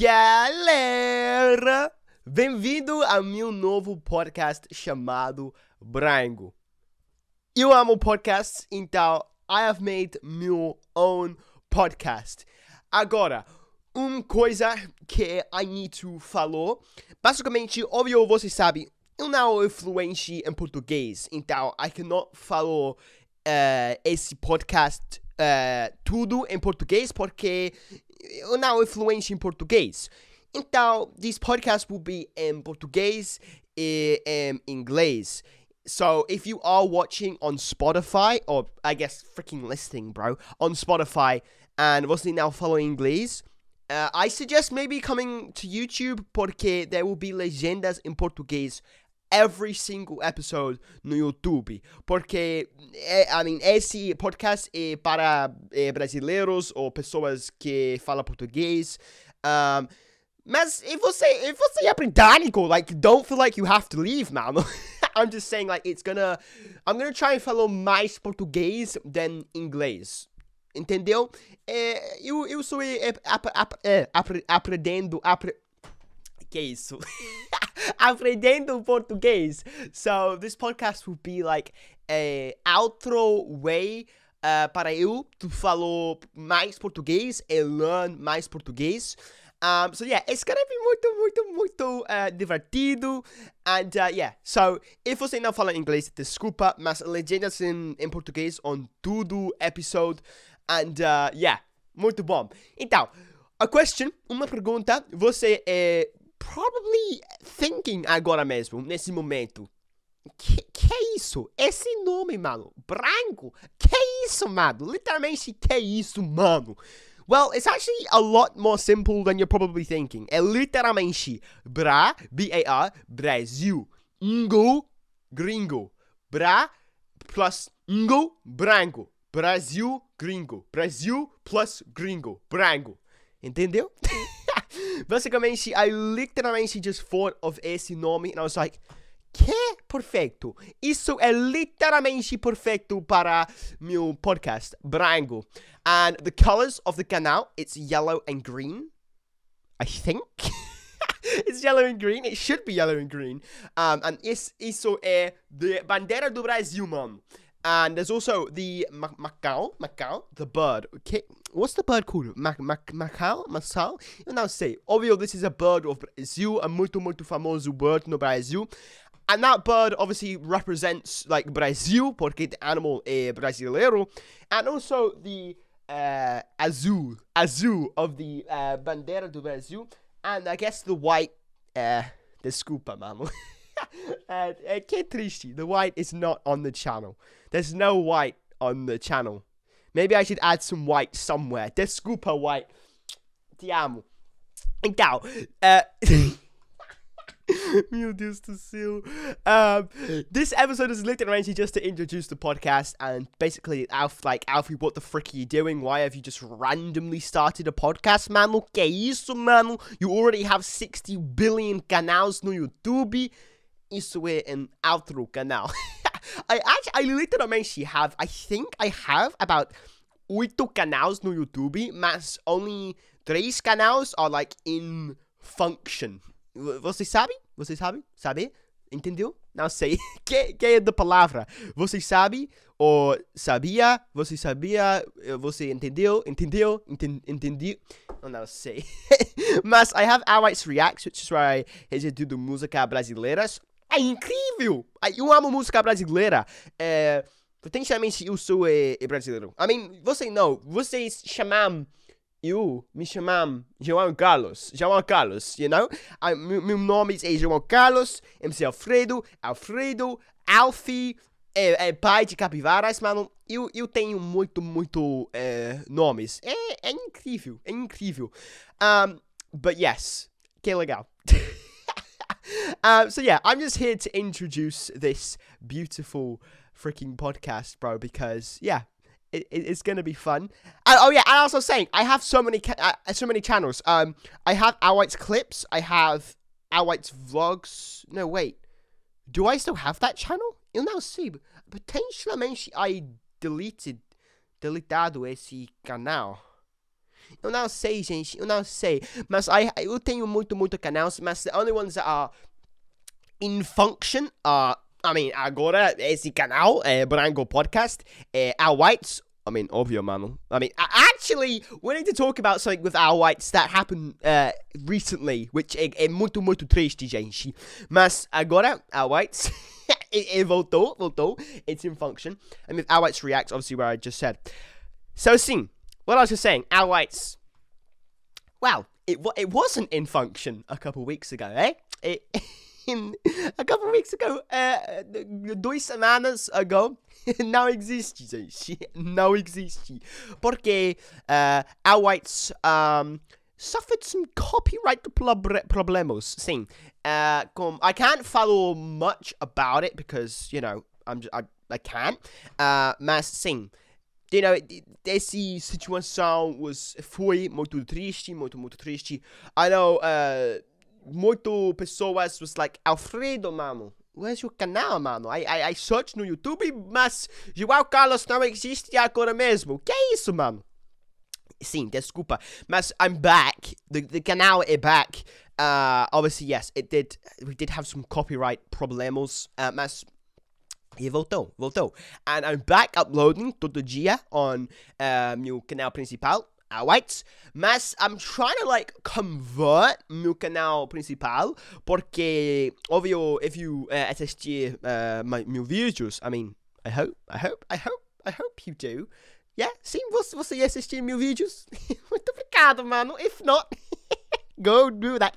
galera! Bem-vindo ao meu novo podcast chamado Brango. Eu amo podcasts, então I have made meu own podcast. Agora, uma coisa que I need to falar. Basicamente, óbvio, você sabe, eu não sou fluente em português, então I cannot falar uh, esse podcast uh, tudo em português porque eu não sou fluente em. Então, this podcast will be in português e in inglês. So if you are watching on Spotify, or I guess freaking listening, bro, on Spotify, and você não fala inglês, uh, I suggest maybe coming to YouTube porque there will be legendas in português every single episode no YouTube. Porque, I mean, esse podcast é para é, brasileiros ou pessoas que falam português. Um, mas if você, if você é britânico, like, don't feel like you have to leave, man. I'm just saying, like, it's gonna... I'm gonna try and follow mais português than inglês. Entendeu? É, eu, eu sou é, ap, ap, é, apre, aprendendo... Apre, que isso? aprendendo português. So, this podcast will be like a outro way uh, para eu to falar mais português e learn mais português. Um, so yeah, it's gonna be muito, muito, muito uh, divertido. And uh, yeah, so if você não fala inglês, desculpa, mas legendas em, em português on tudo episode. And uh, yeah, muito bom. Então, a question, uma pergunta, você é probably thinking agora mesmo, nesse momento. Que, que é isso? Esse nome, mano, branco. Que isso, mano? Literalmente, que isso, mano? Well, it's actually a lot more simple than you're probably thinking. É literalmente Bra, B-A-R, Brasil. Ngo, gringo. Bra plus Ngo, branco. Brasil, gringo. Brasil plus gringo. Branco. Entendeu? Basicamente, I literalmente just thought of esse nome and I was like, que perfeito. Isso é literalmente perfeito para meu podcast, Brango. And the colors of the canal, it's yellow and green. I think. it's yellow and green. It should be yellow and green. Um, and is, isso é the bandeira do Brasil, mano. And there's also the Macau, Macau, the bird. Okay, what's the bird called? Mac, Mac, Macau, Macau? Eu não sei. Obviously, this is a bird of Brazil, a muito, muito famoso bird no Brasil. And that bird obviously represents like Brazil, porque the animal é brasileiro. And also the uh, azul, azul of the uh, bandeira do Brasil, and I guess the white. Uh, desculpa, mano. uh, que triste. The white is not on the channel. There's no white on the channel. Maybe I should add some white somewhere. Desculpa, white. Te amo. Então, uh, Meu Deus do céu. Um, this episode is literally just to introduce the podcast and basically, Alf, like, Alfie, what the frick are you doing? Why have you just randomly started a podcast, mano? Que isso, mano? You already have 60 billion canals no YouTube. Isso é um outro canal. I actually, I literally have, I think I have about 8 canals no YouTube, mas only 3 canals are like in function. Vocês sabem? Vocês? Sabe? Entendeu? Não sei. que, que é da palavra? Você sabe? Ou sabia? Você sabia? Você entendeu? Entendeu? Enten entendi? Eu não sei. Mas I have Alrights Reacts, which is where I do música brasileiras. É incrível! Eu amo música brasileira. É, potencialmente eu sou é, é brasileiro. I mean, você não. Vocês chamam eu me chamam João Carlos. João Carlos, you know? I, meu, meu nome é João Carlos, MC Alfredo, Alfredo, Alfie, é, é, pai de capivaras, mano. Eu, eu tenho muito, muito é, nomes. É, é incrível, é incrível. Um, but yes, que legal. um, so yeah, I'm just here to introduce this beautiful freaking podcast, bro, because yeah, it, it's gonna be fun. And, oh yeah, and also saying I have so many uh, so many channels. Um, I have Alwhites clips. I have Alwhites vlogs. No, wait. Do I still have that channel? Eu não sei. Potentialmente I deleted deletado esse canal. Eu não sei, gente. Eu não sei. Mas I, eu tenho muito, muito canais. Mas the only ones that are in function are. I mean, agora esse canal, Brango Podcast, é Alwhites. I mean, obvio, mano. I mean, actually, we need to talk about something with Alwhites that happened uh, recently, which é, é muito, muito triste, gente. Mas agora, Alwhites. it, it voltou, voltou. It's in function. And with Alwhites reacts, obviously, where I just said. So, sim, what I was just saying, Alwhites. Wow, it, it wasn't in function a couple weeks ago, eh? It. in a couple weeks ago, uh, duas semanas ago, não existe, gente. Não existe. Porque uh, Alwhites um, suffered some copyright problems. Sim. Uh, com, I can't follow much about it because, you know, I'm just, I, I can't. Uh, mas, sim. You know, essa situação was, foi muito triste, muito, muito triste. I know, uh, muito pessoas was like, Alfredo, mano, where's your canal, mano? I, I, I search no YouTube, mas João Carlos não existe agora mesmo. Que é isso, mano? Sim, desculpa. Mas I'm back. The, the canal is back. Uh, obviously, yes, it did. We did have some copyright problems. Uh, mas e voltou, voltou. And I'm back uploading todo dia on uh, meu canal principal. Whites, mas I'm trying to like convert meu canal principal porque óbvio if you uh, assistir uh, my, meus vídeos, I mean, I hope, I hope, I hope, I hope you do. Yeah, sim, você, você assistir meus vídeos. Muito obrigado, mano. If not, go do that.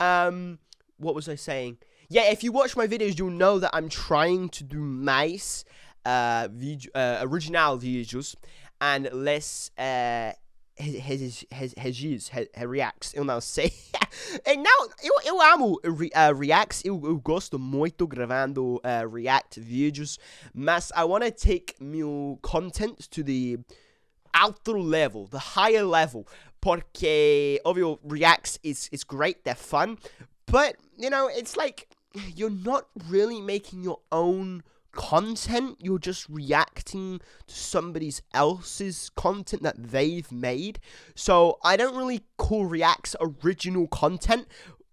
Um, what was I saying? Yeah, if you watch my videos, you'll know that I'm trying to do nice uh, video, uh, original videos and less uh, his, his, reacts, eu não sei. não, eu, eu amo uh, reacts, eu, eu gosto muito gravando uh, react vídeos, mas I want to take meu content to the outro level, the higher level, porque, obvio, reacts is, is great, they're fun, but, you know, it's like, you're not really making your own content, you're just reacting to somebody else's content that they've made. So I don't really call reacts original content.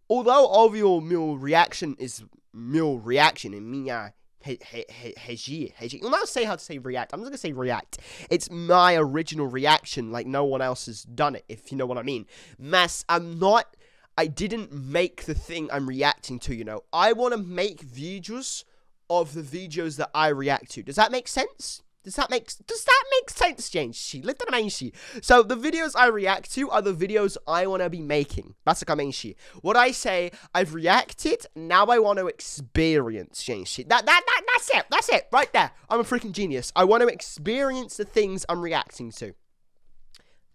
Although obvio meu reaction is meu reaction in minha Heji, Heji. You'll not say how to say react. I'm just gonna say react. It's my original reaction, like no one else has done it, if you know what I mean. Mass, I'm not I didn't make the thing I'm reacting to, you know. I wanna make videos of the videos that I react to. Does that make sense? Does that make does that make sense, James? Literalmente. So the videos I react to are the videos I want to be making. Basicamente. What I say, I've reacted, now I want to experience, James. That, that, that, that's it. That's it. Right there. I'm a freaking genius. I want to experience the things I'm reacting to.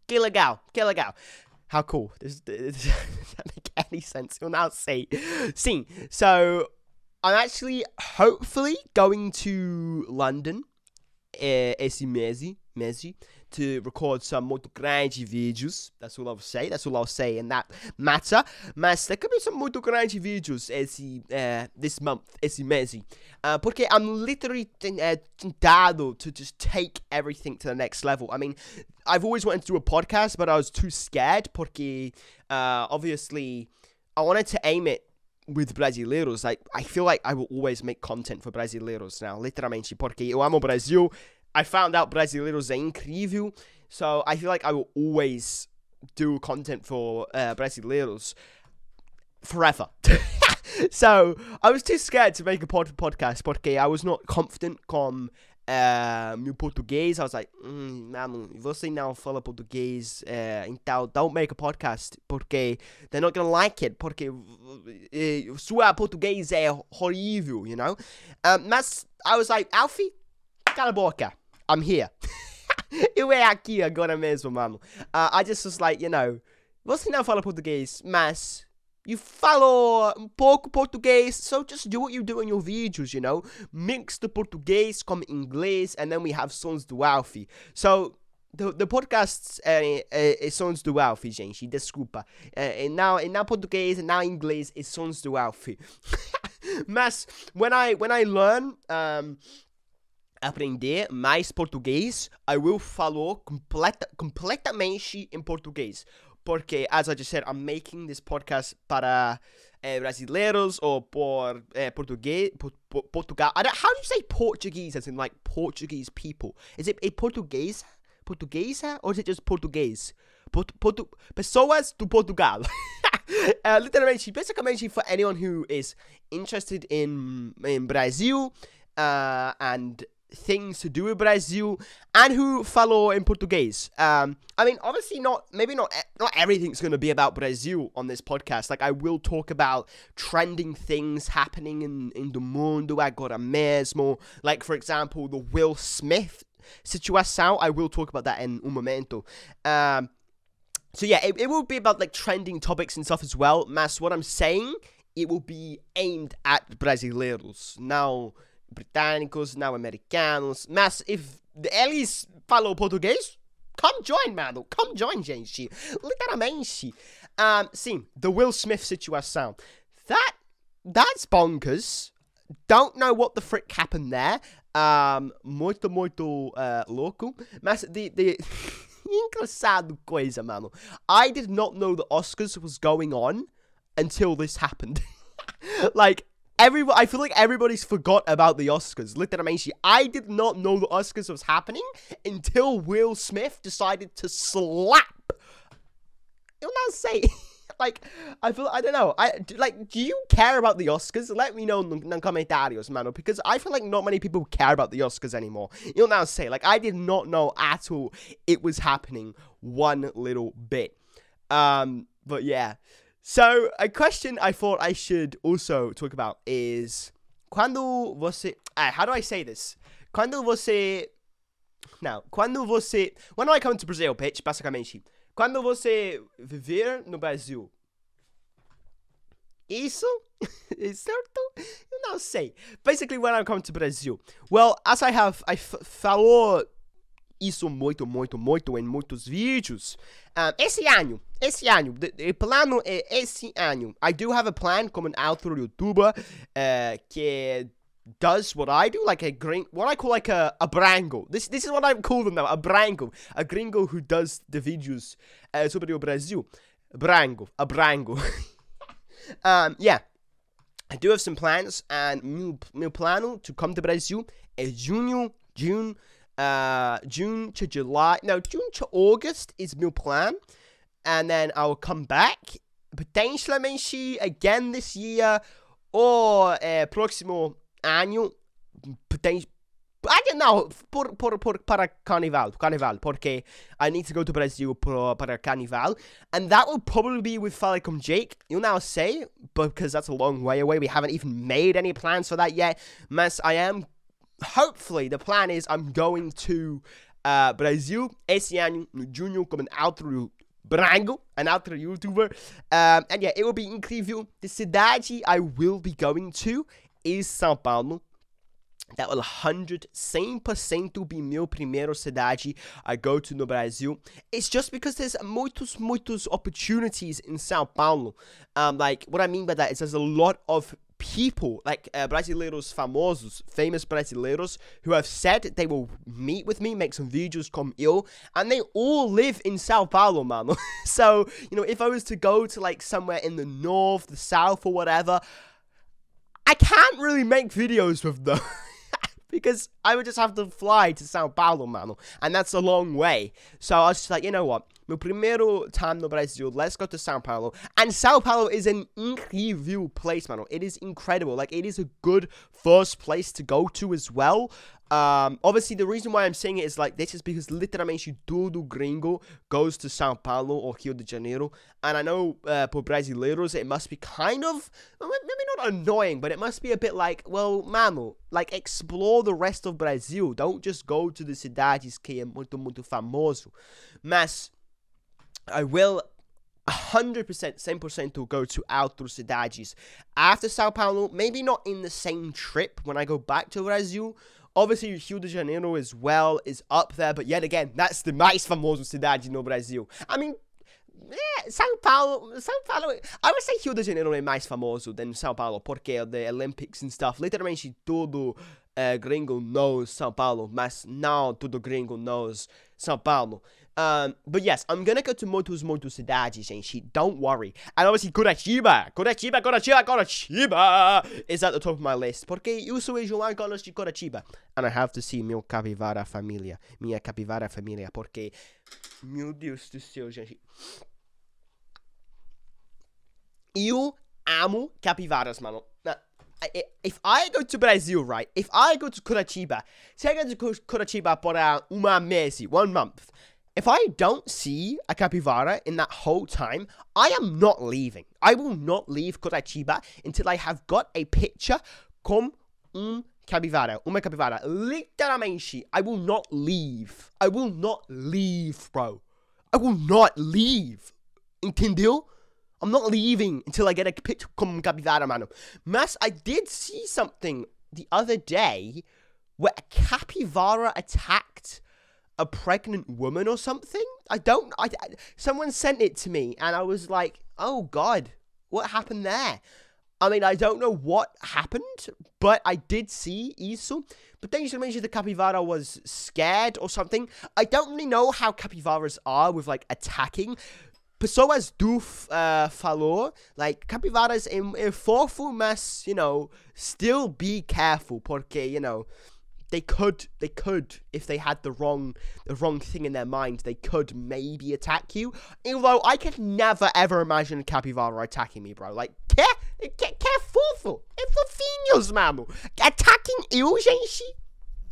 Que legal. Que legal. How cool. Does, does that make any sense? You'll now see. See. So I'm actually hopefully going to London uh, esse mês, mês to record some muito grande vídeos. That's all I'll say. That's all I'll say in that matter. Mas there could be some muito grande vídeos esse, uh, this month, esse mês. Uh, porque I'm literally uh, tentado to just take everything to the next level. I mean, I've always wanted to do a podcast, but I was too scared porque uh, obviously I wanted to aim it with brasileiros, like I feel like I will always make content for brasileiros now, literalmente, porque eu amo Brasil. I found out brasileiros é incrível, so I feel like I will always do content for uh, brasileiros forever. so I was too scared to make a pod- podcast porque I was not confident com uh, meu português. I was like, mano, você não fala português, uh, então don't make a podcast, porque they're not gonna like it, porque uh, sua português é horrível, you know? Um, mas I was like, Alfie, cala a boca, I'm here. Eu é aqui agora mesmo, mano. Uh, I just was like, you know, você não fala português, mas you follow um pouco português, so just do what you do in your videos, you know? Mix the português com inglês, and then we have sons do Alfie. So, the, the podcasts é, é, é sons do Alfie, gente, desculpa. É, now, e now português, e now inglês, é sons do Alfie. Mas, when I, when I learn, um, aprender mais português, I will falar completa, completamente em português. Porque, as I just said, I'm making this podcast para eh, brasileiros or por eh, português, por, por, Portugal. How do you say Portuguese as in like Portuguese people? Is it a Português? Portuguesa? Or is it just português? Portu, portu, pessoas do Portugal. uh, literalmente, basically for anyone who is interested in, in Brazil uh, and things to do with Brazil and who follow in Portuguese. Um, I mean, obviously not. Maybe not. Not everything's going to be about Brazil on this podcast. Like I will talk about trending things happening in in the mundo agora mesmo. Like for example, the Will Smith situation. I will talk about that in un momento. Um, so yeah, it, it will be about like trending topics and stuff as well. Mas what I'm saying, it will be aimed at brasileiros. Now britânicos, não americanos. Mas if eles falam português, come join, mano. Come join, gente. Literalmente. Um, sim, the Will Smith situação. That that's bonkers. Don't know what the frick happened there. Um, muito, muito uh, louco. Mas the, the engraçado coisa, mano. I did not know the Oscars was going on until this happened. like, I feel like everybody's forgot about the Oscars. Literally, I did not know the Oscars was happening until Will Smith decided to slap. You'll now say like I feel I don't know. I like do you care about the Oscars? Let me know in the comentarios, mano, because I feel like not many people care about the Oscars anymore. You'll now say like I did not know at all it was happening one little bit. Um but yeah. So, a question I thought I should also talk about is quando você. Ah, how do I say this? Quando você. Now, quando você. When I come to Brazil, bitch, basicamente. Quando você viver no Brasil. Isso? is certo? Eu não sei. Basically, when I come to Brazil. Well, as I have. I falou isso muito, muito, muito em muitos vídeos. Um, esse ano, esse ano, o plano é esse ano. I do have a plan como um outro youtuber uh, que does what I do, like a green, what I call like a, a brango. This this is what I call them now, a brango, a gringo who does the videos uh, sobre o Brasil. Brango, a brango. um, yeah. I do have some plans, and meu, meu plano to come to Brazil é junho, June, uh, June to July. No, June to August is my plan. And then I'll come back. Potentialmente again this year. Or uh, próximo año. Potentially. I don't know, por, por, por, para Carnival, Carnival, porque I need to go to Brazil por, para Carnival, and that will probably be with Falicum Jake, you'll now say, but because that's a long way away, we haven't even made any plans for that yet, mas I am hopefully the plan is I'm going to uh, Brazil esse ano, no junho, como um outro brango, an outro YouTuber. Um, and yeah, it will be incrível. The cidade I will be going to is São Paulo. That will 100, 100% be meu primeiro cidade I go to no Brasil. It's just because there's muitos, muitos opportunities in São Paulo. Um, like, what I mean by that is there's a lot of people, like uh, brasileiros famosos, famous brasileiros, who have said they will meet with me, make some videos come ill, and they all live in Sao Paulo, man. so, you know, if I was to go to like somewhere in the north, the south, or whatever, I can't really make videos with them. because I would just have to fly to Sao Paulo, mano. And that's a long way. So I was just like, you know what? Meu primeiro time no Brasil, let's go to Sao Paulo. And Sao Paulo is an incrível place, mano. It is incredible. Like, it is a good first place to go to as well. Um, obviously, the reason why I'm saying it is like this is because literalmente todo gringo goes to Sao Paulo or Rio de Janeiro. And I know uh, por brasileiros, it must be kind of, maybe not annoying, but it must be a bit like, well, mano, like explore the rest of Brazil. Don't just go to the cidades que é muito, muito famoso. Mas, I will 100% 100% to go to outros cidades after Sao Paulo, maybe not in the same trip when I go back to Brazil, Obviously, Rio de Janeiro as well is up there, but yet again, that's the mais famoso cidade no Brasil. I mean, É, São Paulo, São Paulo, I would say Rio de Janeiro é mais famoso than São Paulo, porque the Olympics and stuff, literalmente todo uh, gringo knows São Paulo, mas não todo gringo knows São Paulo. Um, but yes, I'm gonna go to muitos, muitos cidades, gente. Don't worry. And obviously, Curitiba, Curitiba, Curitiba, Curitiba is at the top of my list. Porque eu sou João Carlos de Curitiba. And I have to see meu capivara família. Minha capivara família. Porque, meu Deus do céu, gente. Eu amo capivaras, mano. If I go to Brazil, right? If I go to Curitiba, se eu go to Curitiba para uma mês, one month, if I don't see a capybara in that whole time, I am not leaving. I will not leave Curitiba until I have got a picture com um capivara, uma capivara. Literalmente, I will not leave. I will not leave, bro. I will not leave. Entendeu? I'm not leaving until I get a picture com capivara, mano. Mas I did see something the other day where a capybara attacked a pregnant woman or something. I don't. I, I, someone sent it to me, and I was like, "Oh God, what happened there?" I mean, I don't know what happened, but I did see Isu. But then you mentioned the capybara was scared or something. I don't really know how capybaras are with like attacking. Pessoas do uh, falou, like, capivaras é, é fofo, mas, you know, still be careful, porque, you know, they could they could if they had the wrong the wrong thing in their mind they could maybe attack you although i could never ever imagine a capybara attacking me bro like que que, que fofo é fofinhos mano attacking eu gente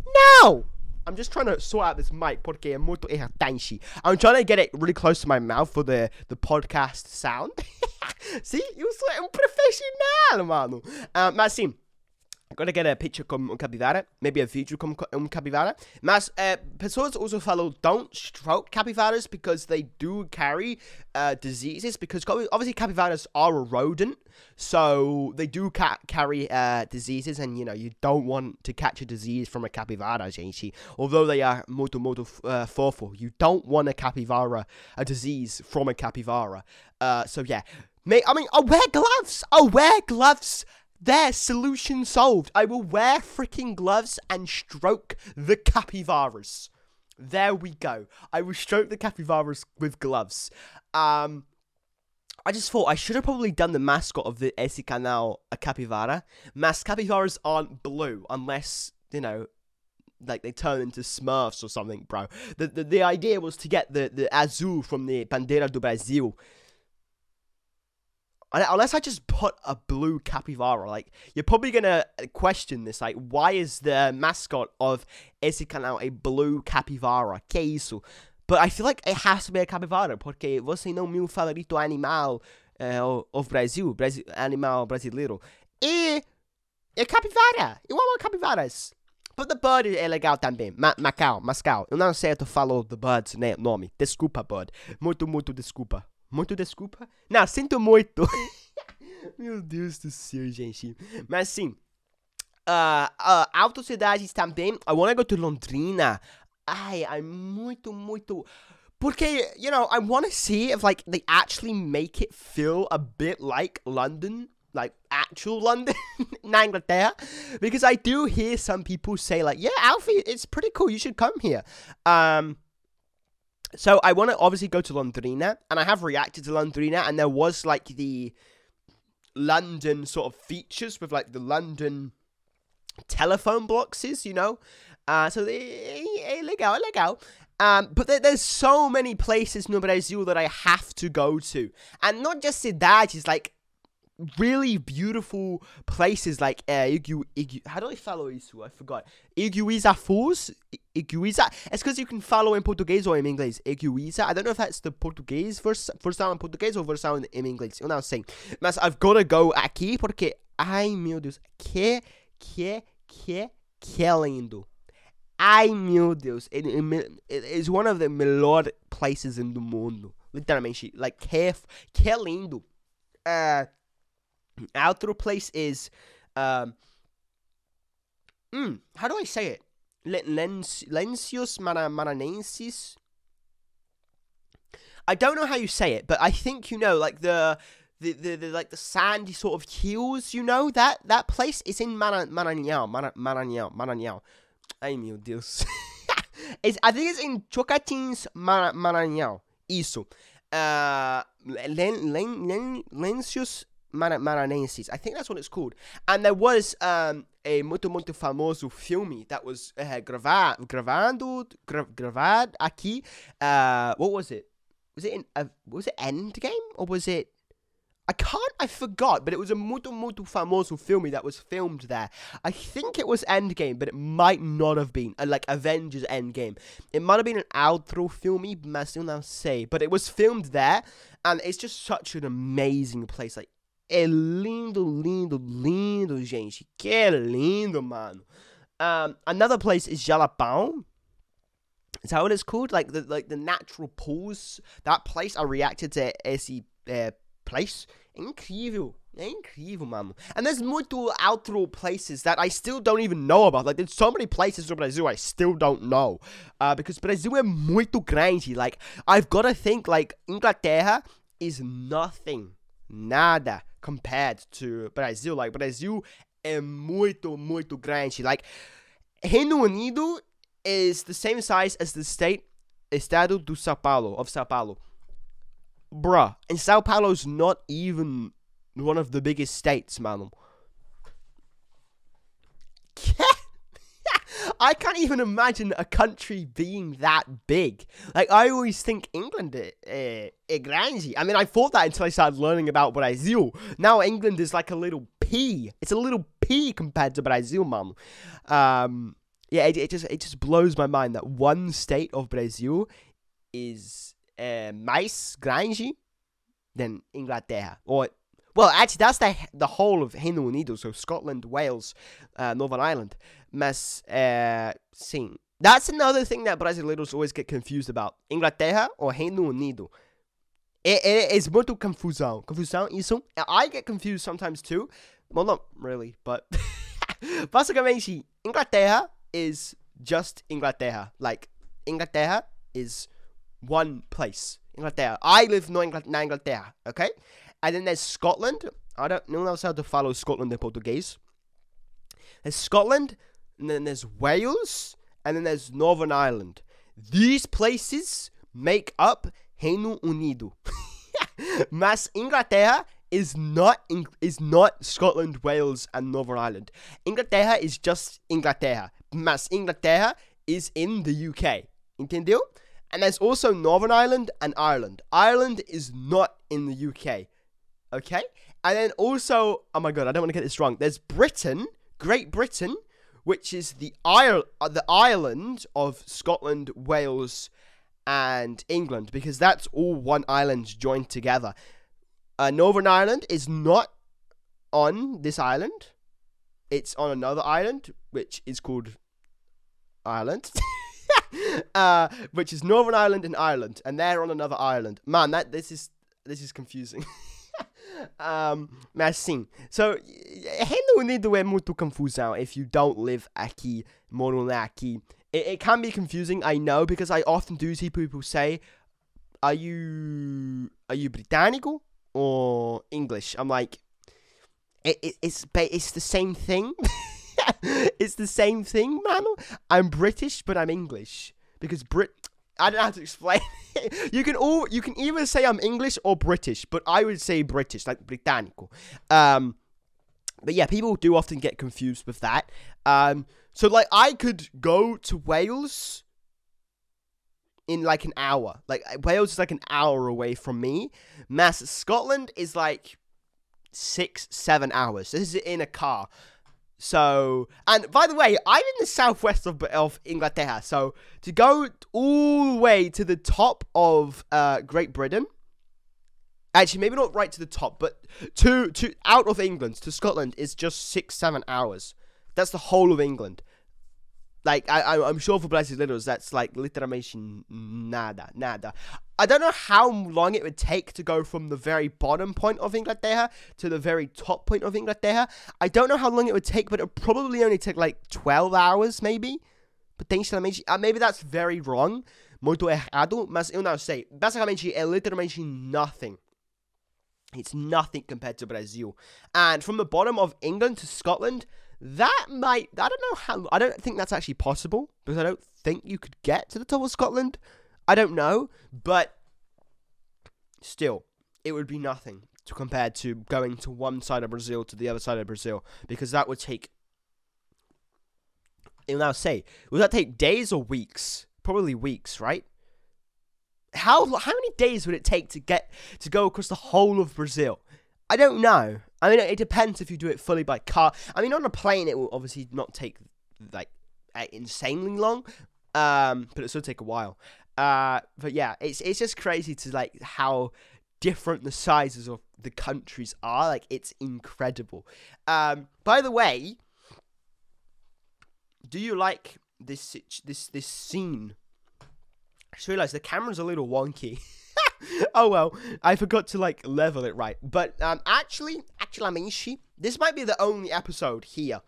no I'm just trying to sort out this mic porque é muito irritante. I'm trying to get it really close to my mouth for the, the podcast sound. See? Eu sou um profissional, mano. Uh, mas sim, Gonna get a picture com um capivara, maybe a video com um capivara. Mas uh, pessoas also follow don't stroke capybaras because they do carry uh, diseases. Because obviously capybaras are a rodent, so they do ca carry uh, diseases, and you know you don't want to catch a disease from a capybara, gente. Although they are muito muito uh, you don't want a capybara a disease from a capybara. Uh, so yeah, May I mean, I wear gloves. I wear gloves. There, solution solved. I will wear freaking gloves and stroke the capybaras. There we go. I will stroke the capybaras with gloves. Um, I just thought I should have probably done the mascot of the esse canal a capybara. Mas aren't blue unless you know, like they turn into Smurfs or something, bro. The the, the idea was to get the the azul from the bandeira do Brasil unless I just put a blue capybara, like you're probably gonna question this, like why is the mascot of esse canal a blue capybara? Que isso? But I feel like it has to be a capybara, porque você não meu favorito animal uh, of Brazil, Brasil, animal brasileiro, e é capivara. Eu amo capivaras. But the bird é legal também. Ma Macau, Mascal. Eu não sei se tu falou the bird's nome. Desculpa, bird. Muito, muito desculpa. Muito desculpa. Não, sinto muito. Meu Deus do céu, gente. Mas sim. Uh, uh, altas cidades também. I wanna go to Londrina. Ai, I'm muito, muito. Porque, you know, I wanna see if, like, they actually make it feel a bit like London. Like, actual London in Inglaterra. Because I do hear some people say, like, yeah, Alfie, it's pretty cool. You should come here. Um. So I want to obviously go to Londrina, and I have reacted to Londrina, and there was like the London sort of features with like the London telephone boxes, you know. Uh, so they, legal, legal. Um, but there, there's so many places no Brazil that I have to go to, and not just cidades, like really beautiful places like uh, Igu, Igu, how do I follow isso? I forgot. Iguiza Falls? Iguiza? It's because you can follow in Portuguese or in English. Iguiza. I don't know if that's the Portuguese verse, versão em português ou versão em inglês. Eu não sei. Mas I've got to go aqui porque, ai meu Deus, que, que, que, que lindo. Ai meu Deus, it, it, it is one of the melhor places in the mundo. Literalmente, like, que, que lindo. Uh, Outro place is, um, mm, how do I say it? Lencios Maranenses. I don't know how you say it, but I think you know, like the the, the, the like the sandy sort of hills, you know that that place is in Mara, Maranhão, Mara, Maranhão, Maranhão. Ai meu Deus. it's, I think it's in Tocantins, Mar, Maranhão. Isso. Uh, Len, Len, Len, Mar Maranhenses. I think that's what it's called. And there was um, a muito, muito famoso filme that was uh, grava gravando, gra gravado aqui. Uh, what was it? Was it in, uh, was it Endgame or was it I can't, I forgot, but it was a muito, muito famoso filme that was filmed there. I think it was Endgame, but it might not have been. Uh, like Avengers Endgame. It might have been an outro filme, mas eu não sei. But it was filmed there, and it's just such an amazing place. Like, é lindo, lindo, lindo, gente. Que lindo, mano. Um, another place is Jalapão. Is that what it's called? Like the like the natural pools. That place I reacted to esse uh, place. Incrível. É incrível, mano. And there's muito outro places that I still don't even know about. Like, there's so many places in Brazil I still don't know. Uh, because Brazil é muito grande. Like, I've got to think, like, Inglaterra is nothing. Nada compared to Brazil. Like, Brazil é muito, muito grande. Like, Reino Unido is the same size as the state Estado do Sao Paulo, of Sao Paulo bruh, and Sao Paulo's not even one of the biggest states, man. I can't even imagine a country being that big. Like I always think England is uh, grande. I mean, I thought that until I started learning about Brazil. Now England is like a little pea. It's a little pea compared to Brazil, man. Um, yeah, it, it just it just blows my mind that one state of Brazil is uh, mais grande than Inglaterra. Or well, actually, that's the the whole of Reino Unido, so Scotland, Wales, uh, Northern Ireland. Mas, uh. That's another thing that brasileiros always get confused about. Inglaterra or Reino Unido. It, it is muito confusão. Confusão, isso. I get confused sometimes too. Well, not really, but... Basicamente, Inglaterra is just Inglaterra. Like, Inglaterra is one place. Inglaterra. I live no Inglaterra, okay? And then there's Scotland. I don't know how to follow Scotland in Portuguese. There's Scotland, and then there's Wales, and then there's Northern Ireland. These places make up Reino Unido. Mas Inglaterra is not is not Scotland, Wales, and Northern Ireland. Inglaterra is just Inglaterra. Mas Inglaterra is in the UK. Entendeu? And there's also Northern Ireland and Ireland. Ireland is not in the UK. Okay? And then also, oh my god, I don't want to get this wrong. There's Britain, Great Britain, which is the isle, uh, the island of Scotland, Wales, and England, because that's all one island joined together. Uh, Northern Ireland is not on this island. It's on another island, which is called Ireland. uh, which is Northern Ireland and Ireland, and they're on another island. Man, that this is this is confusing. um, mas sim. So, Reino Unido é muito confusão if you don't live aqui, moro aqui. It, it can be confusing, I know, because I often do see people say, "Are you are you Británico or English?" I'm like, it, it it's it's the same thing. it's the same thing, man. I'm British, but I'm English because Brit. I don't know how to explain. you can all you can either say I'm English or British, but I would say British, like Britannico. Um, but yeah, people do often get confused with that. Um, so like I could go to Wales in like an hour. Like Wales is like an hour away from me. Mass Scotland is like six, seven hours. This is in a car. So, and by the way, I'm in the southwest of, of Inglaterra. So, to go all the way to the top of uh, Great Britain, actually, maybe not right to the top, but to to out of England to Scotland is just six, seven hours. That's the whole of England. Like I, I'm sure for brasileiros, that's like literalmente nada, nada. I don't know how long it would take to go from the very bottom point of Inglaterra to the very top point of Inglaterra. I don't know how long it would take, but it probably only take like 12 hours, maybe. Potentially, uh, maybe that's very wrong. muito errado, mas eu não sei. Basicamente, é literalmente nothing. It's nothing compared to Brazil. And from the bottom of England to Scotland, that might I don't know how I don't think that's actually possible because I don't think you could get to the top of Scotland. I don't know, but still, it would be nothing to compared to going to one side of Brazil to the other side of Brazil because that would take. And now say, would that take days or weeks? Probably weeks, right? How how many days would it take to get to go across the whole of Brazil? I don't know. I mean, it depends if you do it fully by car. I mean, on a plane, it will obviously not take like insanely long, um, but it still take a while. Uh, but yeah, it's it's just crazy to like how different the sizes of the countries are. Like it's incredible. Um, by the way, do you like this this this scene? I just realized the camera's a little wonky. oh well, I forgot to like level it right. But um, actually, actually, amici, this might be the only episode here.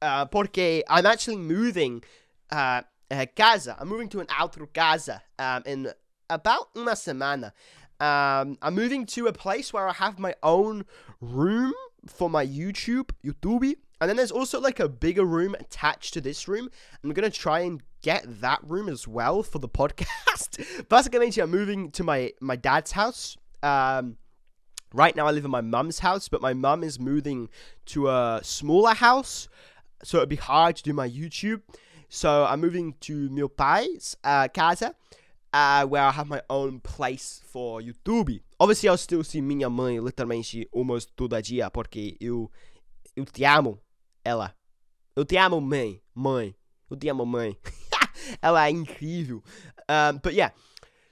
Uh, porque I'm actually moving uh, uh, casa. I'm moving to an outro casa um, in about una semana. Um, I'm moving to a place where I have my own room for my YouTube, YouTube. And then there's also like a bigger room attached to this room. I'm gonna try and get that room as well for the podcast. Basically, I'm moving to my my dad's house. Um, right now I live in my mum's house, but my mum is moving to a smaller house, so it'd be hard to do my YouTube. So I'm moving to meu pai's uh, casa uh, where I have my own place for YouTube. Obviously, I'll still see minha mãe literalmente almost todo dia, porque eu, eu te amo, ela. Eu te amo, mãe. Mãe. Eu te amo, mãe. ela é incrível. Um, but yeah,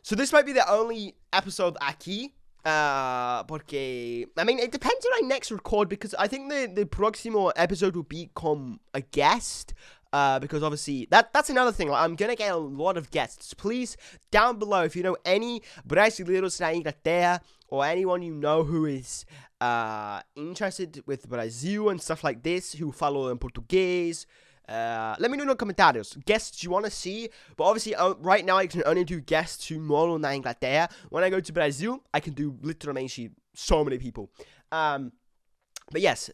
so this might be the only episode aqui. Uh, porque I mean it depends when I next record because I think the the próximo episode will be com a guest uh, because obviously that that's another thing. Like, I'm gonna get a lot of guests. Please down below if you know any brasileiros na Inglaterra or anyone you know who is uh, interested with Brazil and stuff like this, who follow in Portuguese. Uh, let me know in the commentaries guests you want to see. But obviously, uh, right now I can only do guests who moram na Inglaterra. When I go to Brazil, I can do literally so many people. Um, but yes,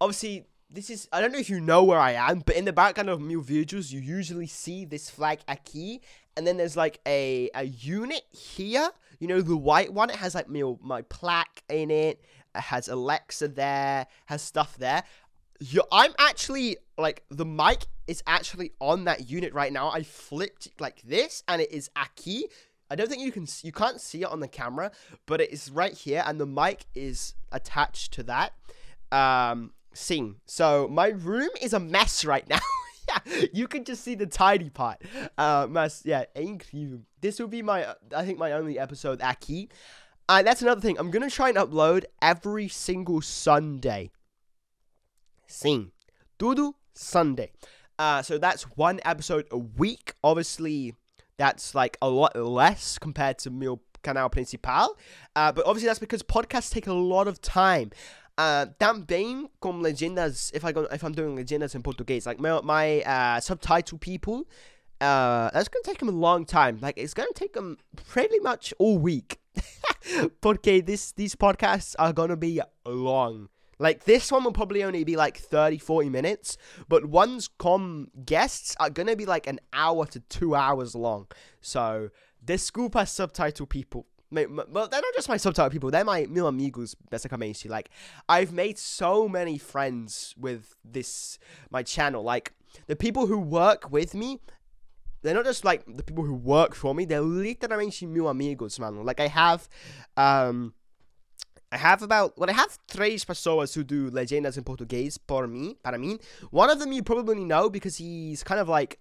obviously this is I don't know if you know where I am, but in the background of Mil Videos, you usually see this flag aqui, and then there's like a a unit here. You know, the white one. It has like my my plaque in it. It has Alexa there. Has stuff there. You, I'm actually like the mic is actually on that unit right now. I flipped like this, and it is Aki. I don't think you can you can't see it on the camera, but it is right here, and the mic is attached to that. Um, Sim. So my room is a mess right now. yeah, you can just see the tidy part. Uh, mas, yeah, incrível. This will be my, I think, my only episode Aki. Uh, that's another thing. I'm gonna try and upload every single Sunday. Sim. Tudo Sunday. Uh, so that's one episode a week. Obviously, that's like a lot less compared to meu canal principal. Uh, but obviously, that's because podcasts take a lot of time. Uh, também com legendas, if, I go, if I'm doing legendas in Portuguese, like my, my uh, subtitle people, uh, that's going to take them a long time. Like, it's going to take them pretty much all week. Porque this, these podcasts are going to be long. Like, this one will probably only be like 30, 40 minutes, but ones com guests are to be like an hour to two hours long. So, desculpa subtitle people well, they're not just my subtitle people, they're my mil amigos, basicamente. Like, I've made so many friends with this, my channel. Like, the people who work with me, they're not just like the people who work for me, they're literalmente mil amigos, man. Like, I have, um, I have about, well, I have três pessoas who do legendas in Portuguese por mim, para mim. One of them you probably know because he's kind of like,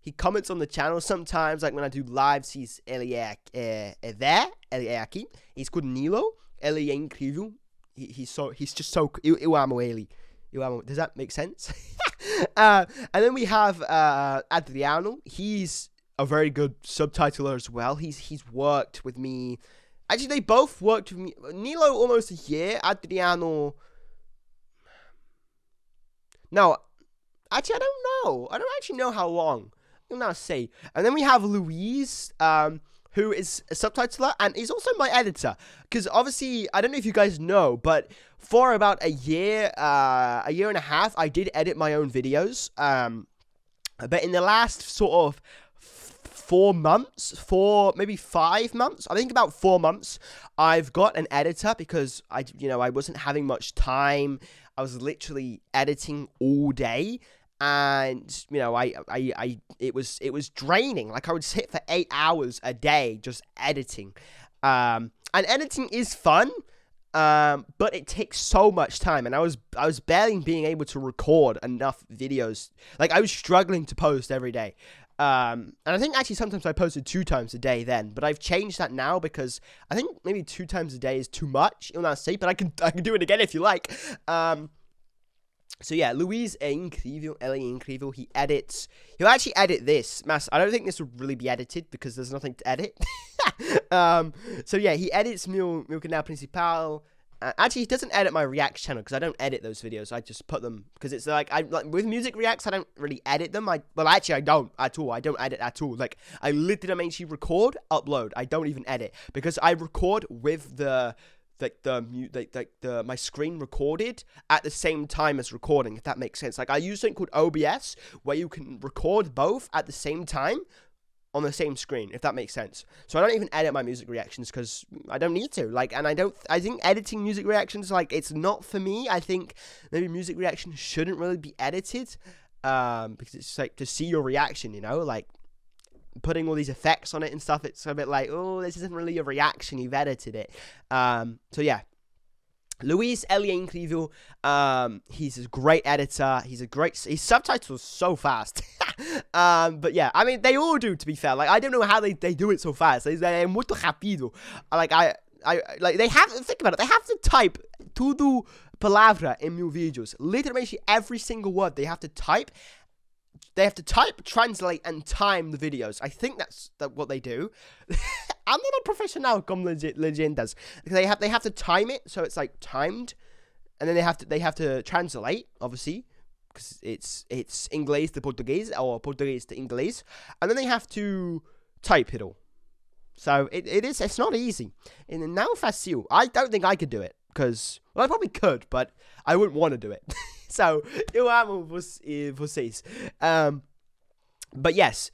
he comments on the channel sometimes, like when I do lives, he's ele é, é, é there, ele é aqui. He's called Nilo. Ele é incrível. He, he's so he's just so eu, eu amo ele. Eu amo. Does that make sense? uh, and then we have uh, Adriano. He's a very good subtitler as well. He's he's worked with me. Actually, they both worked with me. Nilo almost a year. Adriano. No, actually, I don't know. I don't actually know how long. you'll now see. And then we have Louise, um, who is a subtitler and he's also my editor. Because obviously, I don't know if you guys know, but for about a year, uh, a year and a half, I did edit my own videos. Um, but in the last sort of four months, four maybe five months. I think about four months. I've got an editor because I, you know, I wasn't having much time. I was literally editing all day, and you know, I, I, I, it was, it was draining. Like I would sit for eight hours a day just editing. Um, and editing is fun. Um, but it takes so much time, and I was I was barely being able to record enough videos. Like I was struggling to post every day. Um, and I think actually sometimes I posted two times a day then, but I've changed that now because I think maybe two times a day is too much. You'll not see, but I can I can do it again if you like. Um, so yeah, Luis é é incrível. He edits. He'll actually edit this. Mass, I don't think this will really be edited because there's nothing to edit. um, so yeah, he edits meu, meu canal principal. Actually, he doesn't edit my Reacts channel because I don't edit those videos. I just put them because it's like I like with music reacts. I don't really edit them. I well, actually, I don't at all. I don't edit at all. Like I literally record, upload. I don't even edit because I record with the like the like, like the my screen recorded at the same time as recording if that makes sense like i use something called obs where you can record both at the same time on the same screen if that makes sense so i don't even edit my music reactions because i don't need to like and i don't i think editing music reactions like it's not for me i think maybe music reactions shouldn't really be edited um because it's like to see your reaction you know like putting all these effects on it and stuff, it's a bit like, oh, this isn't really a reaction. You've edited it. Um, so yeah. Luis Elie Incrível, um, he's a great editor. He's a great. His subtitles so fast. um, but yeah, I mean, they all do. To be fair, like I don't know how they, they do it so fast. They're muito rápido. Like I, I like they have. Think about it. They have to type tudo palavra in meu vídeos. Literally every single word they have to type they have to type, translate, and time the videos. I think that's that what they do. I'm not a professional comme legendas. They have they have to time it so it's like timed, and then they have to they have to translate obviously because it's it's English to Portuguese or Portuguese to English, and then they have to type it all. So it, it is it's not easy. And now fácil. I don't think I could do it because well I probably could, but I wouldn't want to do it. so, eu amo vocês. Um, but yes,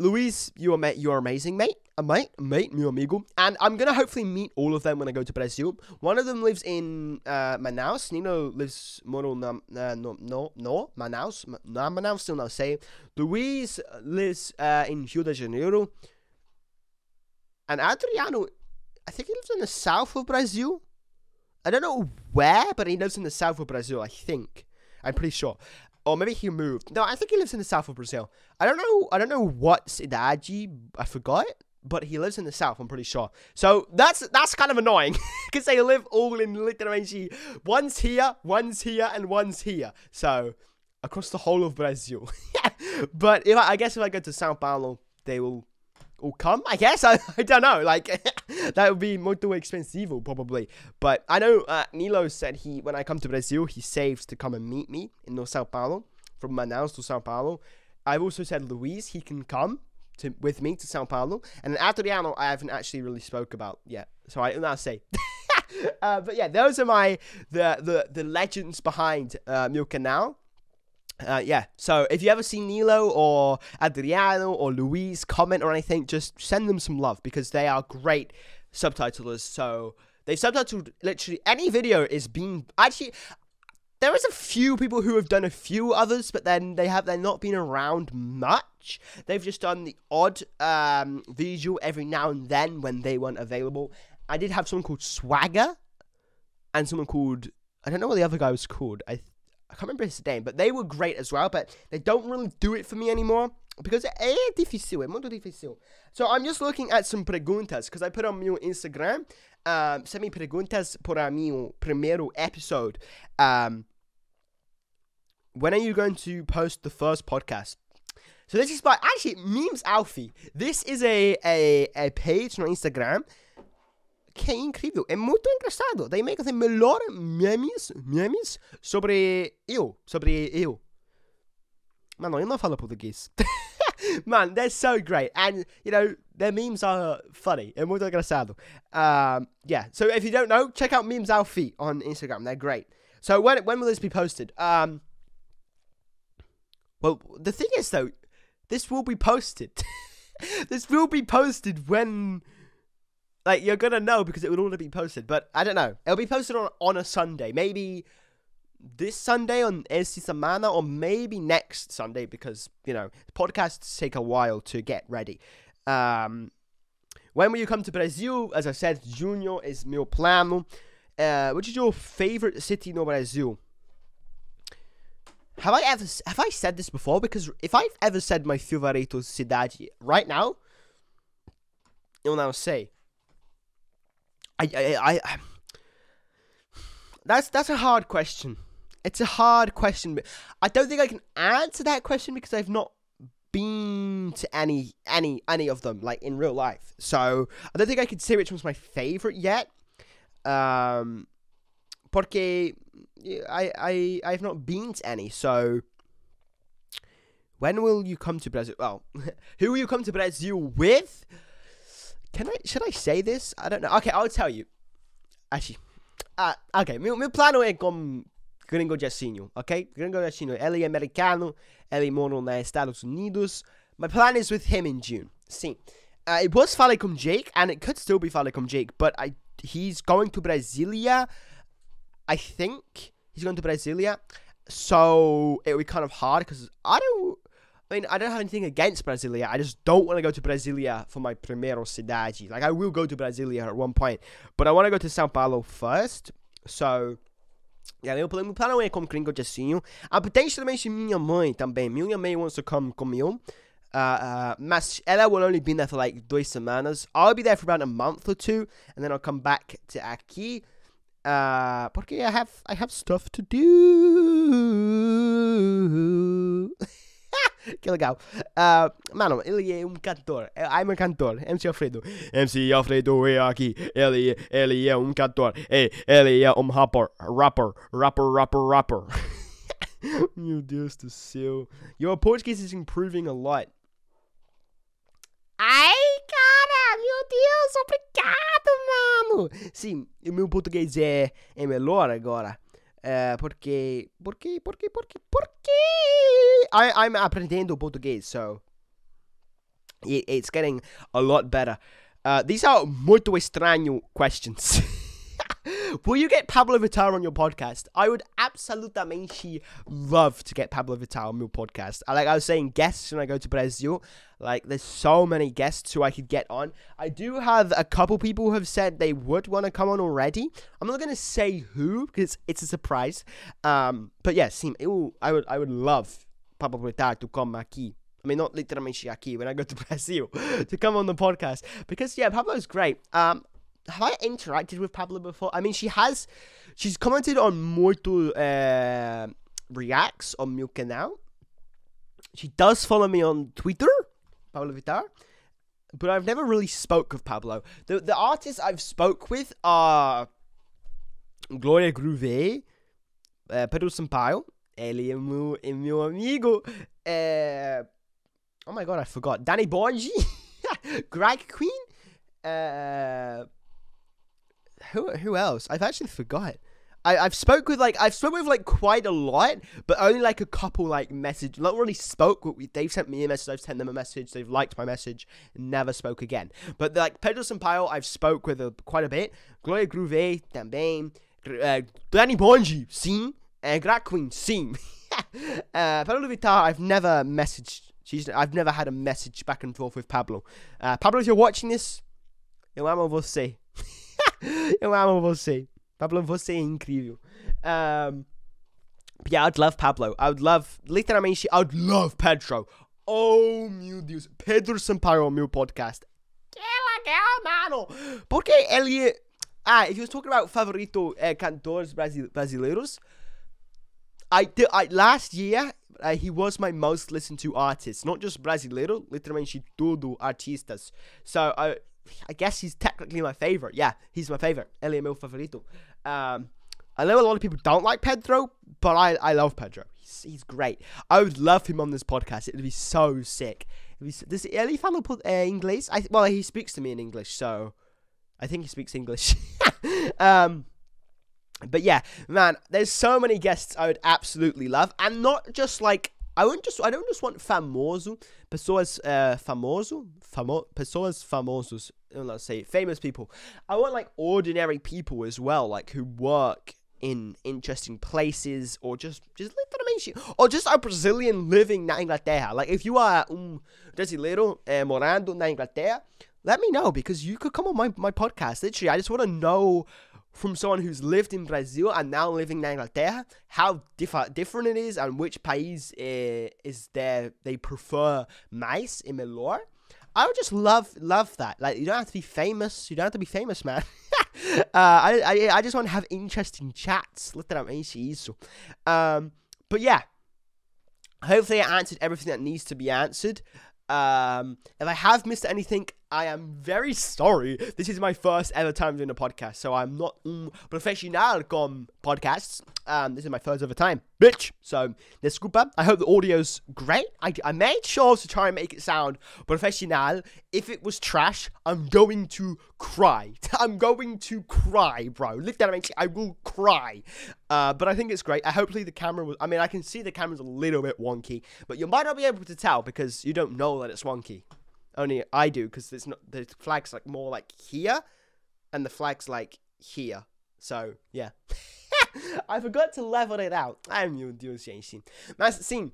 Luis, you are you're amazing, mate. A mate, mate, meu amigo. And I'm gonna hopefully meet all of them when I go to Brazil. One of them lives in uh, Manaus. Nino lives moro na, uh, no, no, no, Manaus. Na Manaus, still not say. Luis lives uh, in Rio de Janeiro. And Adriano, I think he lives in the south of Brazil. I don't know where, but he lives in the south of Brazil, I think. I'm pretty sure. Or maybe he moved. No, I think he lives in the south of Brazil. I don't know. I don't know what cidade. I forgot. But he lives in the south. I'm pretty sure. So that's that's kind of annoying because they live all in literally one's here, one's here, and one's here. So across the whole of Brazil. but if I, I guess if I go to Sao Paulo, they will will come, I guess. I, I don't know. Like, that would be muito expensive, probably. But I know uh, Nilo said he, when I come to Brazil, he saves to come and meet me in Sao Paulo, from Manaus to Sao Paulo. I've also said Luis, he can come to with me to Sao Paulo. And Adriano, I haven't actually really spoke about yet. So I now say. uh, but yeah, those are my the the the legends behind uh, Meu Canal. Uh, yeah, so if you ever see Nilo or Adriano or Luis comment or anything, just send them some love because they are great subtitlers. So they subtitled literally any video is being actually. There is a few people who have done a few others, but then they have they're not been around much. They've just done the odd um, visual every now and then when they weren't available. I did have someone called Swagger, and someone called I don't know what the other guy was called. I I can't remember his name, but they were great as well. But they don't really do it for me anymore because é difícil, é muito difícil. So I'm just looking at some preguntas because I put on my Instagram. Um, send me perguntas para meu primeiro episode. Um, when are you going to post the first podcast? So this is by actually memes Alfie. This is a a, a page on Instagram que é incrível, é muito engraçado. They make the melhor memes, memes sobre eu, sobre eu. Mano, eu não falo português. Man, they're so great. And, you know, their memes are funny. É muito engraçado. Um, yeah, so if you don't know, check out Memes Alfie on Instagram. They're great. So when, when will this be posted? Um, well, the thing is, though, this will be posted. this will be posted when like you're gonna know because it would already be posted. But I don't know. It'll be posted on on a Sunday, maybe this Sunday on esta semana, or maybe next Sunday because you know podcasts take a while to get ready. Um, when will you come to Brazil? As I said, Junior is meu plano. Uh, which is your favorite city no Brazil? Have I ever have I said this before? Because if I've ever said my favorito cidade right now, eu não sei. I, I, I, that's that's a hard question. It's a hard question, but I don't think I can answer that question because I've not been to any any any of them like in real life. So I don't think I could say which one's my favorite yet. Um, porque I I I've not been to any. So when will you come to Brazil? Well, who will you come to Brazil with? Can I? Should I say this? I don't know. Okay, I'll tell you. Actually, uh, ok, meu, meu plano é com Gringo Jacinho, ok? Gringo Jacinho, ele é americano, ele mora nos Estados Unidos. My plan is with him in June. Sim. Uh, it was falei com Jake, and it could still be falei com Jake, but I he's going to Brasilia. I think he's going to Brasilia, so it would be kind of hard because I don't. I mean, I don't have anything against Brasilia. I just don't want to go to Brasilia for my primeiro cidade. Like, I will go to Brasilia at one point, but I want to go to São Paulo first. So, yeah, meu plano, meu plano é com Gringo Jacinho. Ah, potentialmente minha mãe também. Minha mãe wants to come comigo. Uh, uh, mas ela will only be there for like duas semanas. I'll be there for about a month or two, and then I'll come back to aqui. Uh, porque I have I have stuff to do. que legal. Uh, mano, ele é um cantor. I'm a cantor. MC Alfredo. MC Alfredo é aqui. Ele, ele é um cantor. É, ele é um rapper. Rapper. Rapper, rapper, rapper. Meu Deus do céu. Your Portuguese is improving a lot. Ai, cara, meu Deus, obrigado, mano. Sim, o meu português é, é melhor agora. Uh, porque, porque, porque, porque, porque I, I'm aprendendo português, so it, it's getting a lot better. Uh, these are muito estranho questions. Will you get Pabllo Vittar on your podcast? I would absolutamente love to get Pabllo Vittar on my podcast. Like I was saying, guests when I go to Brazil. Like there's so many guests who I could get on. I do have a couple people who have said they would want to come on already. I'm not gonna say who because it's a surprise. Um, but yeah, sim, I would I would love Pabllo Vittar to come aqui. I mean, not literally aqui when I go to Brazil to come on the podcast because yeah, Pabllo's great. Um, have I interacted with Pabllo before? I mean, she has. She's commented on muito uh, reacts on meu canal. She does follow me on Twitter, Pabllo Vittar, but I've never really spoke with Pabllo. The the artists I've spoke with are Gloria Groove, uh, Pedro Sampaio, ele é meu, é meu amigo. Uh, oh my god, I forgot. Danny Borgi, Greg Queen. Uh, who who else? I've actually forgot. I, I've spoke with like I've spoken with like quite a lot, but only like a couple like message. Not really spoke. With, they've sent me a message. I've sent them a message. They've liked my message. Never spoke again. But like Pedro Sampaio, I've spoke with a, quite a bit. Gloria Groove também. Uh, Danny Bonji, sim. And Drag Queen, sim. uh, Pabllo Vittar, I've never messaged. She's I've never had a message back and forth with Pabllo. Uh, Pabllo, if you're watching this, eu amo você. Eu amo você. Pablo, você é incrível. Um, yeah, I'd love Pablo. I would love, literalmente, I would love Pedro. Oh, meu Deus. Pedro Sampaio on meu podcast. Que legal, mano. Porque ele... Ah, if you was talking about favorito uh, cantores Brasil brasileiros, I, did, I last year uh, he was my most listened to artist, not just brasileiro, literalmente tudo artistas. So I I guess he's technically my favorite. Yeah, he's my favorite. Ele é meu favorito. Um, I know a lot of people don't like Pedro, but I, I love Pedro. He's, he's great. I would love him on this podcast. It would be so sick. Does ele fala uh, inglês? I, well, he speaks to me in English, so I think he speaks English. um, but yeah, man, there's so many guests I would absolutely love, and not just like I wouldn't just I don't just want famoso, pessoas uh, famoso, famo, pessoas famosos. Let's say famous people. I want like ordinary people as well, like who work in interesting places or just just literalmente or just a Brazilian living na Inglaterra. Like if you are um brasileiro eh, morando na Inglaterra, let me know because you could come on my, my podcast. Literally, I just want to know from someone who's lived in Brazil and now living in Inglaterra how diff- different it is and which país uh, is there they prefer mais e melhor. I would just love love that. Like you don't have to be famous. You don't have to be famous, man. uh, I, I I just want to have interesting chats. Literalmente isso. Um, but yeah, hopefully I answered everything that needs to be answered. Um, if I have missed anything, I am very sorry. This is my first ever time doing a podcast, so I'm not un professional com podcasts. Um, this is my first ever time, bitch. So, desculpa. I hope the audio's great. I, I made sure to try and make it sound professional. If it was trash, I'm going to cry. I'm going to cry, bro. Literally, I will cry. Uh, but I think it's great. I hopefully the camera was. I mean, I can see the camera's a little bit wonky, but you might not be able to tell because you don't know that it's wonky. Only I do because it's not the flag's like more like here, and the flag's like here. So yeah, I forgot to level it out. I'm your Deus, gente. Mas sim,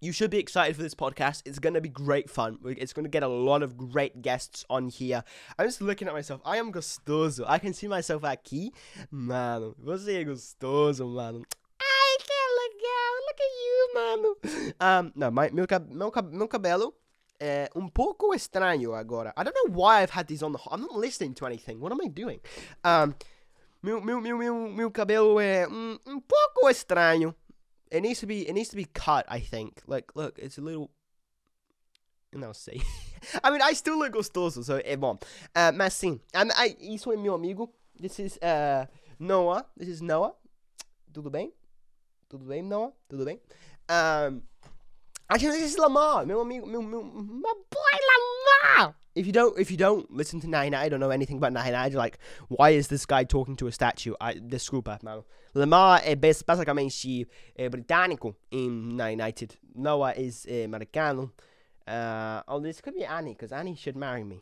you should be excited for this podcast. It's gonna be great fun. It's gonna get a lot of great guests on here. I'm just looking at myself. I am gostoso. I can see myself aqui. Mano, você é gostoso, mano. Ai, que legal. Look at you, mano. Um, no, my, meu, meu, meu cabelo é um pouco estranho agora. I don't know why I've had these on the. I'm not listening to anything. What am I doing? Um, meu, meu, meu, meu, meu cabelo é um, um pouco estranho. It needs to be it needs to be cut. I think. Like, look, it's a little. Não sei. I mean, I still look gostoso, so é bom. Uh, mas sim, um, I, isso é meu amigo. This is uh, Noah. This is Noah. Tudo bem? Tudo bem, Noah? Tudo bem? Um, Actually, this is Lamar, meu amigo, meu, meu, my boy Lamar. If you don't, if you don't listen to Nine I don't know anything about Nine you're like, why is this guy talking to a statue? I, desculpa, mano. Lamar é basicamente é britânico in United. Noah is é, americano. Uh, oh, this could be Annie, because Annie should marry me.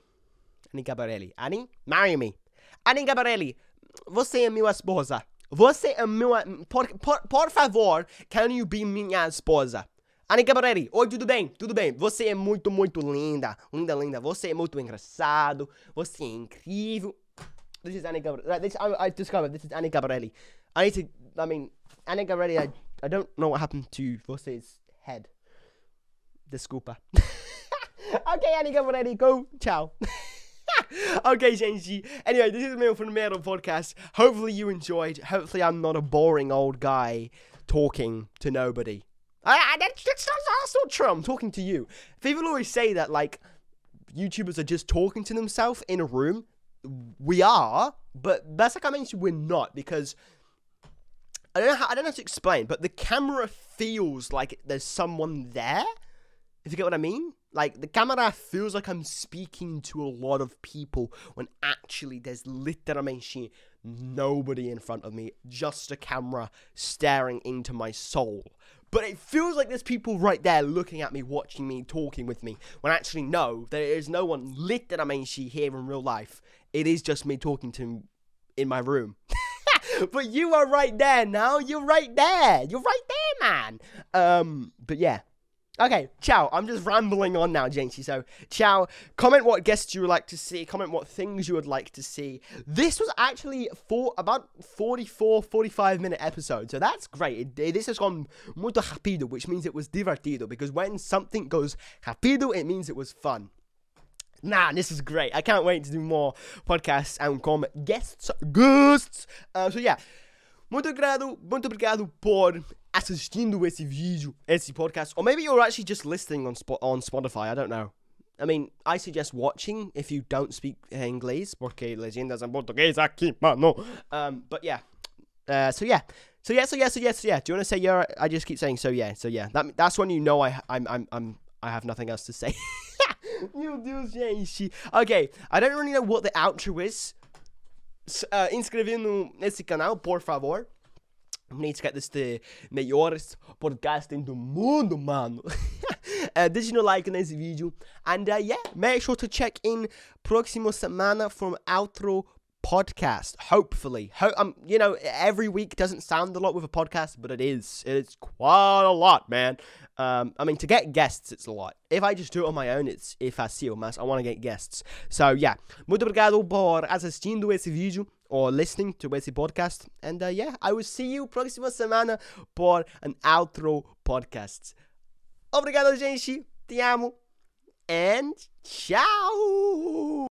Annie Gabarelli. Annie, marry me. Annie Gabarelli, você é minha esposa. Você é minha... Por, por, por favor, can you be minha esposa? Anika Barelli, oi, tudo bem? Tudo bem? Você é muito, muito linda. Linda, linda. Você é muito engraçado. Você é incrível. This is Anika This, I, I discovered this is Anika Barelli. I need to, I mean, Anika Barelli, I, I don't know what happened to você's head. Desculpa. okay, Anika Barelli, go. Ciao. okay, gente. Anyway, this is meu primeiro podcast. Hopefully you enjoyed. Hopefully I'm not a boring old guy talking to nobody. I, I, that's, that's, true. I'm talking to you. People always say that, like, YouTubers are just talking to themselves in a room. We are, but that's like I mentioned, we're not because I don't know how I don't know how to explain, but the camera feels like there's someone there. If you get what I mean, like the camera feels like I'm speaking to a lot of people when actually there's literally nobody in front of me, just a camera staring into my soul. But it feels like there's people right there looking at me, watching me, talking with me. When actually, no, there is no one lit that I mean she here in real life. It is just me talking to him in my room. but you are right there now. You're right there. You're right there, man. Um, but yeah, Okay, ciao. I'm just rambling on now, Jancy. So, ciao. Comment what guests you would like to see. Comment what things you would like to see. This was actually for about 44, 45 minute episode. So that's great. It, this has gone muito rápido, which means it was divertido. Because when something goes rápido, it means it was fun. Nah, this is great. I can't wait to do more podcasts and com guests. Guests. Uh, so yeah. Muito obrigado, muito obrigado por assistindo esse vídeo, esse podcast, or maybe you're actually just listening on Sp on Spotify. I don't know. I mean, I suggest watching if you don't speak English, porque legendas em português aqui, mano. Um, but yeah. Uh, so yeah. So yeah, so yeah, so yeah, so yeah. Do you want to say yeah? I just keep saying so yeah, so yeah. That that's when you know I I'm I'm I'm I have nothing else to say. Meu Deus, gente. Ok, I don't really know what the outro is. Uh, inscrever no, nesse canal, por favor. Need to get this the melhores podcasting do mundo, mano. uh, deixe no like this vídeo. And uh, yeah, make sure to check in Proximo semana from Outro Podcast. Hopefully. Ho- um, you know, every week doesn't sound a lot with a podcast, but it is. It's quite a lot, man. Um, I mean, to get guests, it's a lot. If I just do it on my own, it's é fácil, mas I want to get guests. So, yeah. Muito obrigado por assistindo esse vídeo or listening to esse podcast. And uh, yeah, I will see you próxima semana por an outro podcast. Obrigado, gente. Te amo. And ciao.